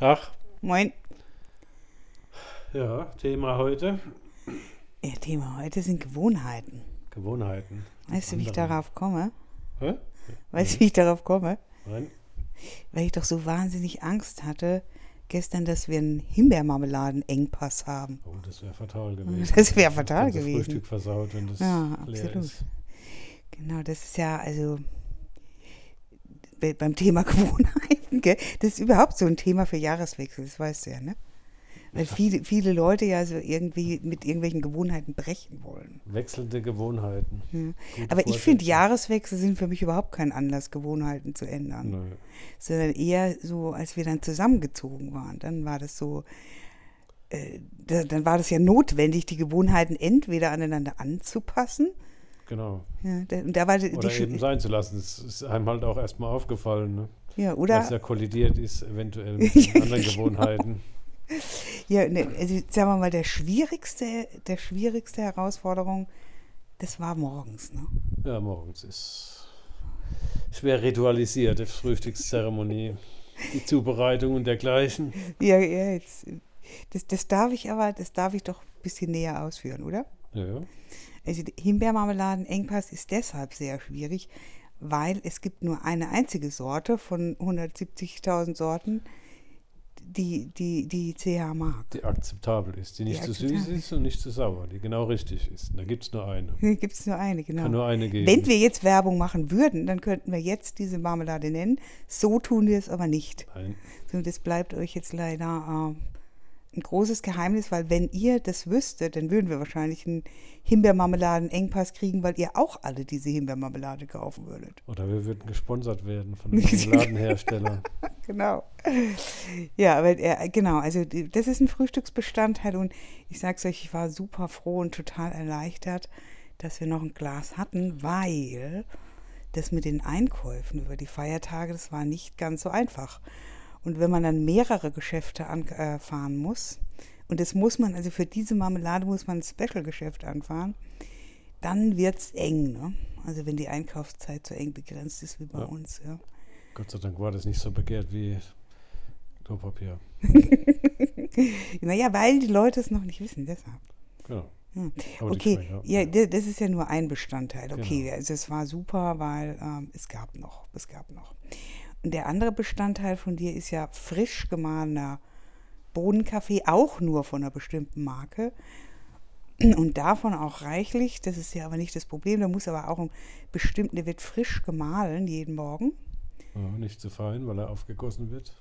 Tag. Moin. Ja, Thema heute. Ihr Thema heute sind Gewohnheiten. Gewohnheiten. Weißt du, wie ich darauf komme? Hä? Weißt du, wie ich darauf komme? Nein? Weil ich doch so wahnsinnig Angst hatte gestern, dass wir einen Himbeermarmeladenengpass haben. Oh, das wäre fatal gewesen. Das wäre fatal Ganze gewesen. Frühstück versaut, wenn das Ja, leer absolut. ist. Genau, das ist ja also be- beim Thema Gell? das ist überhaupt so ein Thema für Jahreswechsel, das weißt du ja, ne? Weil viele, viele Leute ja so irgendwie mit irgendwelchen Gewohnheiten brechen wollen. Wechselnde Gewohnheiten. Ja. Aber ich finde. Jahreswechsel sind für mich überhaupt kein Anlass, Gewohnheiten zu ändern. Nö. sondern eher so, als wir dann zusammengezogen waren. Dann war das so, äh, da, dann war das ja notwendig, die Gewohnheiten entweder aneinander anzupassen. Genau. Ja, da, und da war die, Oder die eben sein zu lassen. Das ist einem halt auch erstmal aufgefallen, ne? Ja, oder ja kollidiert ist, eventuell mit anderen Genau. Gewohnheiten. ja, ne, also sagen wir mal, der schwierigste, der schwierigste Herausforderung, das war morgens. Ne? Ja, morgens ist schwer ritualisierte Frühstückszeremonie. Die Zubereitung und dergleichen. Ja, ja, jetzt, das, das darf ich aber, das darf ich doch ein bisschen näher ausführen, oder? Ja. Also die Himbeermarmeladenengpass ist deshalb sehr schwierig, weil es gibt nur eine einzige Sorte von 170.000 Sorten, die, die, die CH mag. die akzeptabel ist, die nicht zu süß ist und nicht zu sauer, die genau richtig ist. Und da gibt es nur eine. Hier gibt es nur eine, genau. Kann nur eine geben. Wenn wir jetzt Werbung machen würden, dann könnten wir jetzt diese Marmelade nennen. So tun wir es aber nicht. Nein. So, das bleibt euch jetzt leider äh, ein großes Geheimnis, weil wenn ihr das wüsstet, dann würden wir wahrscheinlich einen Himbeermarmeladen-Engpass kriegen, weil ihr auch alle diese Himbeermarmelade kaufen würdet. Oder wir würden gesponsert werden von einem Ladenhersteller. Genau. Ja, aber er, genau, also das ist ein Frühstücksbestandteil und ich sag's euch, ich war super froh und total erleichtert, dass wir noch ein Glas hatten, weil das mit den Einkäufen über die Feiertage, das war nicht ganz so einfach. Und wenn man dann mehrere Geschäfte anfahren äh, muss, und das muss man, also für diese Marmelade muss man ein Special-Geschäft anfahren, dann wird's eng, ne? Also wenn die Einkaufszeit so eng begrenzt ist wie bei Ja. uns, ja. Gott sei Dank war das nicht so begehrt wie Klopapier. Naja, weil die Leute es noch nicht wissen, deshalb. Genau. Hm. Okay, schmecken, ja, d- das ist ja nur ein Bestandteil. Okay, Genau. also es war super, weil ähm, es gab noch, es gab noch. Und der andere Bestandteil von dir ist ja frisch gemahlener Bohnenkaffee, auch nur von einer bestimmten Marke. Und davon auch reichlich, das ist ja aber nicht das Problem, da muss aber auch ein bestimmter, der wird frisch gemahlen jeden Morgen. Ja, nicht zu fein, weil er aufgegossen wird.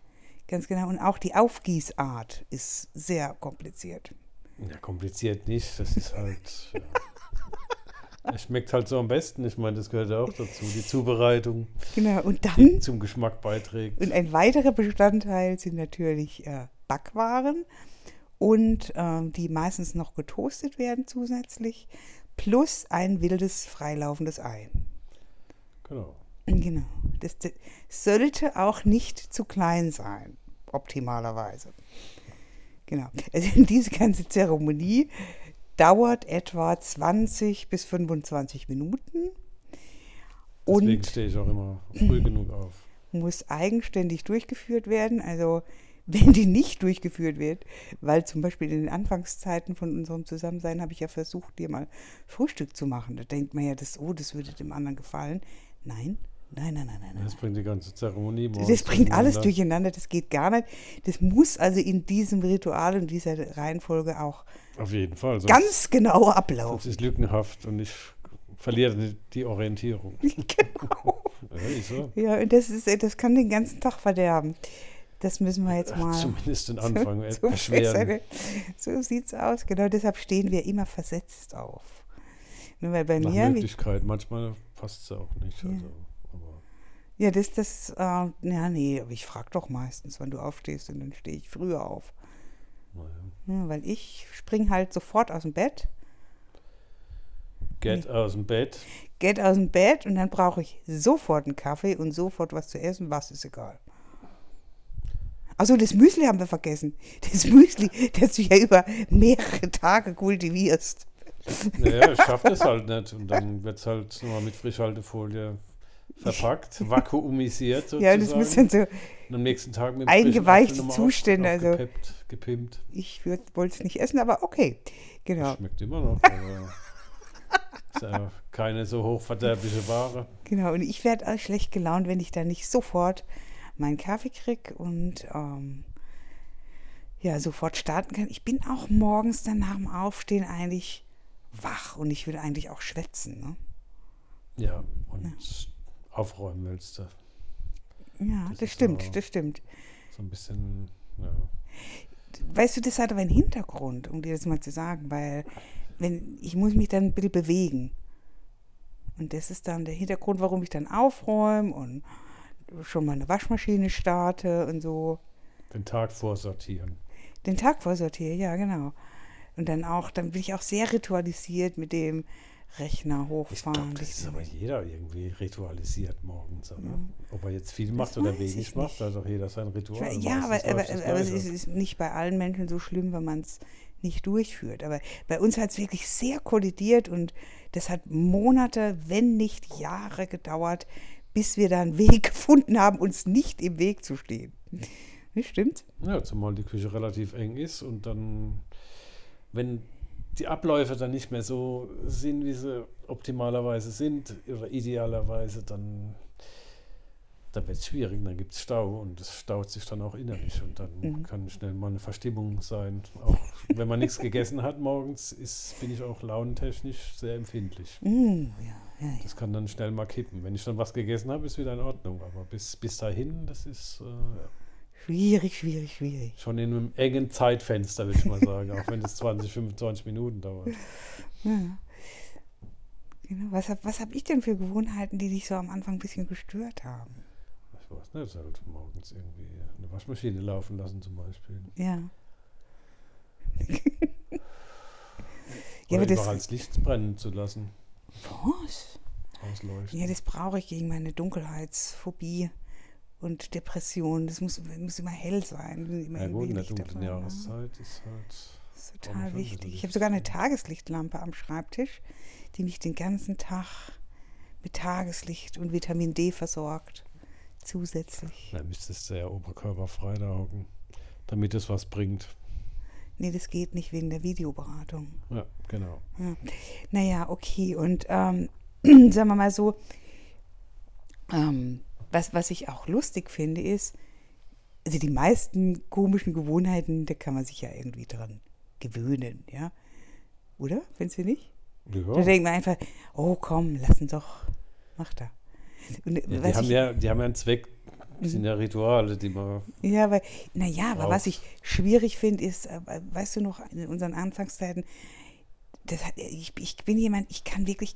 Ganz genau. Und auch die Aufgießart ist sehr kompliziert. Ja, kompliziert nicht. Das ist halt. Ja. Es schmeckt halt so am besten. Ich meine, das gehört ja auch dazu. Die Zubereitung, Genau. Und dann zum Geschmack beiträgt. Und ein weiterer Bestandteil sind natürlich äh, Backwaren und ähm, die meistens noch getoastet werden zusätzlich, plus ein wildes, freilaufendes Ei. Genau. Genau. Das, das sollte auch nicht zu klein sein, optimalerweise. Genau. Also diese ganze Zeremonie dauert etwa 20 bis 25 Minuten Deswegen und stehe ich auch immer früh genug auf. muss eigenständig durchgeführt werden. Also wenn die nicht durchgeführt wird, weil zum Beispiel in den Anfangszeiten von unserem Zusammensein habe ich ja versucht, dir mal Frühstück zu machen. Da denkt man ja, das, oh, das würde dem anderen gefallen. Nein, nein, nein, nein, nein. nein. Das bringt die ganze Zeremonie Das bringt alles durcheinander. das geht gar nicht. Das muss also in diesem Ritual und dieser Reihenfolge auch Auf jeden Fall. Sonst, ganz genau ablaufen. ist lückenhaft und ich verliere die- Orientierung. genau. Ja, ist so. Ja, und das, ist, das kann den ganzen Tag verderben. Das müssen wir jetzt mal. Zumindest den Anfang so erschweren. So sieht's aus. Genau deshalb stehen wir immer versetzt auf. Nur weil bei Nach mir, Möglichkeit. Manchmal passt es auch nicht. Ja. Also, ja, das, das, äh, ja, nee, aber ich frage doch meistens, wann du aufstehst und dann stehe ich früher auf. naja. Ja, weil ich spring halt sofort aus dem Bett, Get aus dem Bett. geht aus dem Bett und dann brauche ich sofort einen Kaffee und sofort was zu essen, was ist egal. Also das Müsli haben wir vergessen. Das Müsli, das du ja über mehrere Tage kultivierst. Naja, ich schaffe das halt nicht. Und dann wird es halt nochmal mit Frischhaltefolie verpackt, vakuumisiert sozusagen. Ja, das muss dann so und am nächsten Tag mit eingeweichte Zustände, also- aufgepeppt, gepimpt. Ich wollte es nicht essen, aber okay. Genau, Schmeckt immer noch. ist ja keine so hochverderbliche Ware. genau. Und ich werde auch schlecht gelaunt, wenn ich dann nicht sofort meinen Kaffee kriege und ähm, ja, sofort starten kann. Ich bin auch morgens dann nach dem Aufstehen eigentlich wach und ich will eigentlich auch schwätzen. Ne? Ja, und aufräumen willst du. Ja, Das das, stimmt, das stimmt. So ein bisschen, ja. Weißt du, das hat aber einen Hintergrund, um dir das mal zu sagen, weil wenn ich muss mich dann ein bisschen bewegen. Und das ist dann der Hintergrund, warum ich dann aufräume und schon mal eine Waschmaschine starte und so. Den Tag vorsortieren. Den Tag vorsortiere, ja, genau. Und dann auch, dann bin ich auch sehr ritualisiert mit dem Rechner hochfahren. glaube, das ist aber jeder irgendwie ritualisiert morgens, oder? Ob er jetzt viel macht Das oder wenig macht, nicht. da hat doch jeder sein Ritual. ja, aber, aber, aber es ist nicht bei allen Menschen so schlimm, wenn man es nicht durchführt. Aber bei uns hat es wirklich sehr kollidiert und das hat Monate, wenn nicht Jahre gedauert, bis wir da einen Weg gefunden haben, uns nicht im Weg zu stehen. Das stimmt? Ja, zumal die Küche relativ eng ist und dann, wenn die Abläufe dann nicht mehr so sind, wie sie optimalerweise sind oder idealerweise, dann, dann wird es schwierig, dann gibt es Stau und es staut sich dann auch innerlich und dann Mhm. kann schnell mal eine Verstimmung sein. Auch wenn man nichts gegessen hat morgens, ist, bin ich auch launentechnisch sehr empfindlich. Mm, ja, ja, ja. Das kann dann schnell mal kippen. Wenn ich dann was gegessen habe, ist wieder in Ordnung. Aber bis, bis dahin, das ist äh, Schwierig, schwierig, schwierig. schon in einem engen Zeitfenster, würde ich mal sagen. auch wenn es 20, 25 Minuten dauert. Ja. Genau. Was habe was hab ich denn für Gewohnheiten, die dich so am Anfang ein bisschen gestört haben? Ich weiß nicht, halt morgens irgendwie eine Waschmaschine laufen lassen zum Beispiel. Ja. Oder ja, aber überall das. das Licht brennen zu lassen, Was? ausleuchten. Ja, das brauche ich gegen meine Dunkelheitsphobie und Depression. Das muss, muss immer hell sein. Immer ja gut, in der dunklen dabei, ne? Jahreszeit ist halt... Das ist total wichtig. Ich habe sogar eine Tageslichtlampe am Schreibtisch, die mich den ganzen Tag mit Tageslicht und Vitamin D versorgt. Zusätzlich. Da müsstest du ja oberkörperfrei da hocken, damit es was bringt. Nee, das geht nicht wegen der Videoberatung. Ja, genau. Ja. Naja, okay. Und ähm, sagen wir mal so, ähm, was, was ich auch lustig finde, ist, also die meisten komischen Gewohnheiten, da kann man sich ja irgendwie dran gewöhnen, ja? Oder? Findest du nicht? Da Ja. denkt man einfach, oh komm, lass ihn doch, mach da. Und, Ja, die, haben ich, ja, die haben ja einen Zweck, das sind ja Rituale, die man. Ja, weil, naja, aber was ich schwierig finde, ist, äh, weißt du noch, in unseren Anfangszeiten, das, ich, ich bin jemand, ich kann wirklich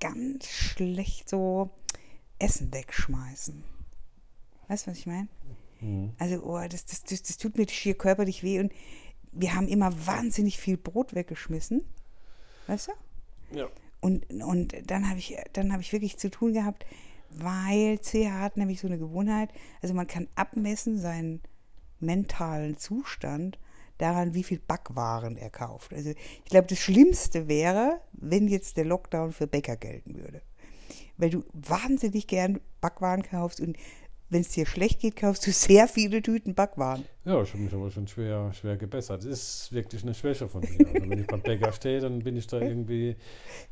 ganz schlecht so Essen wegschmeißen. Weißt du, was ich meine? Mhm. Also, oh, das, das, das, das tut mir schier körperlich weh und wir haben immer wahnsinnig viel Brot weggeschmissen. Weißt du? Ja. Und, und dann habe ich, dann habe ich wirklich zu tun gehabt, weil CH hat nämlich so eine Gewohnheit, also man kann abmessen seinen mentalen Zustand daran, wie viel Backwaren er kauft. Also ich glaube, das Schlimmste wäre, wenn jetzt der Lockdown für Bäcker gelten würde. Weil du wahnsinnig gern Backwaren kaufst und wenn es dir schlecht geht, kaufst du sehr viele Tüten Backwaren. Ja, ich habe mich aber schon schwer, schwer gebessert. Das ist wirklich eine Schwäche von mir. Also wenn ich beim Bäcker stehe, dann bin ich da irgendwie,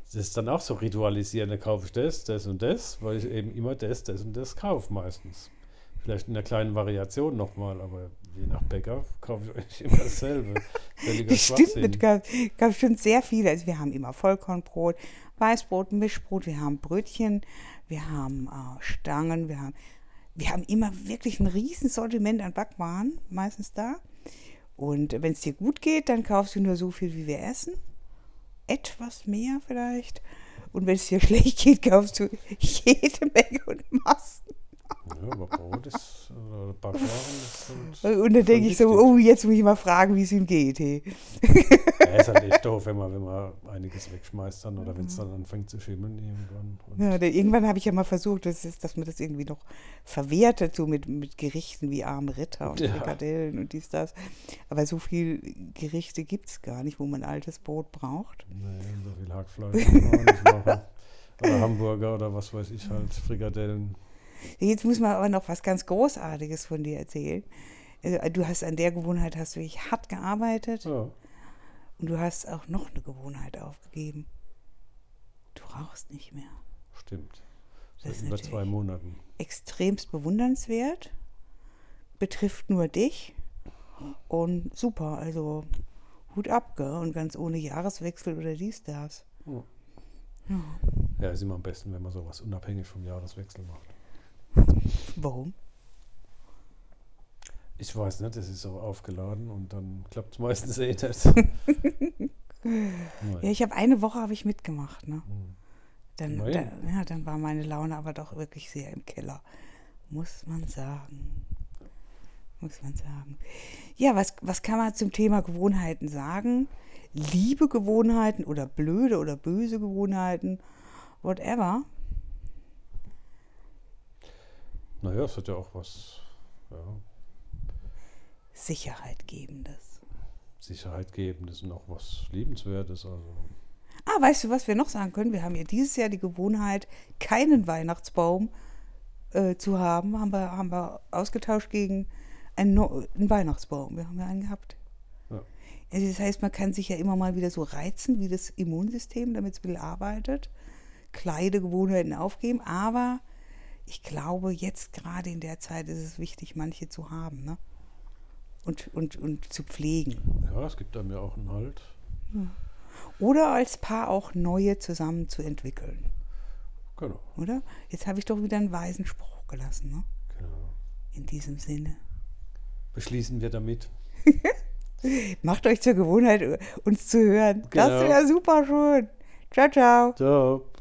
das ist dann auch so ritualisieren, da kaufe ich das, das und das, weil ich eben immer das, das und das kaufe meistens. Vielleicht in einer kleinen Variation nochmal, aber je nach Bäcker kaufe ich eigentlich immer dasselbe. Das stimmt, es gab, gab schon sehr viele. Also wir haben immer Vollkornbrot, Weißbrot, Mischbrot, wir haben Brötchen, wir haben äh, Stangen, wir haben, wir haben immer wirklich ein riesen Sortiment an Backwaren, meistens da. Und wenn es dir gut geht, dann kaufst du nur so viel, wie wir essen. Etwas mehr vielleicht. Und wenn es dir schlecht geht, kaufst du jede Menge und Massen. Ja, aber Brot ist, oder Backwaren ist Und dann denke ich so, oh, jetzt muss ich mal fragen, wie es ihm geht. Hey. ja, ist halt echt doof, wenn man, wenn man einiges wegschmeißt dann oder wenn es dann anfängt zu schimmeln irgendwann. Ja, irgendwann habe ich ja mal versucht, das ist, dass man das irgendwie noch verwertet, so mit, mit Gerichten wie arme Ritter und Ja. Frikadellen und dies, das. Aber so viel Gerichte gibt es gar nicht, wo man altes Brot braucht. Nee, so viel Hackfleisch kann man auch nicht machen. Oder Hamburger oder was weiß ich halt, Frikadellen. Jetzt muss man aber noch was ganz Großartiges von dir erzählen. Also, Du hast an der Gewohnheit hast du wirklich hart gearbeitet Ja, und du hast auch noch eine Gewohnheit aufgegeben. Du rauchst nicht mehr. stimmt. Das Seit ist über zwei Monaten. Extremst bewundernswert, betrifft nur dich und super. Also Hut ab, gell? Und ganz ohne Jahreswechsel oder dies, das. Ja. Ja. Ja, ist immer am besten, wenn man sowas unabhängig vom Jahreswechsel macht. Warum? Ich weiß nicht, das ist so aufgeladen und dann klappt es meistens eh nicht. Ja, ich habe eine Woche habe ich mitgemacht, ne? Hm. Dann, dann, ja, dann war meine Laune aber doch wirklich sehr im Keller. Muss man sagen. Muss man sagen. Ja, was, was kann man zum Thema Gewohnheiten sagen? Liebe Gewohnheiten oder blöde oder böse Gewohnheiten, whatever. Naja, es hat ja auch was ja, Sicherheit gebendes. Sicherheit gebendes und auch was Liebenswertes. Also. Ah, weißt du, was wir noch sagen können? Wir haben ja dieses Jahr die Gewohnheit, keinen Weihnachtsbaum äh, zu haben. Haben wir, haben wir ausgetauscht gegen einen, No- einen Weihnachtsbaum. Wir haben ja einen gehabt. Ja. Also das heißt, man kann sich ja immer mal wieder so reizen, wie das Immunsystem, damit es ein bisschen arbeitet. Kleine Gewohnheiten aufgeben. Aber ich glaube, jetzt gerade in der Zeit ist es wichtig, manche zu haben. Ne? Und, und, und zu pflegen. ja, es gibt einem ja auch einen Halt. Oder als Paar auch neue zusammen zu entwickeln. Genau. Oder? Jetzt habe ich doch wieder einen weisen Spruch gelassen, ne? genau. In diesem Sinne. Beschließen wir damit. Macht euch zur Gewohnheit, uns zu hören. Das Genau. wäre super schön. Ciao, ciao. Ciao.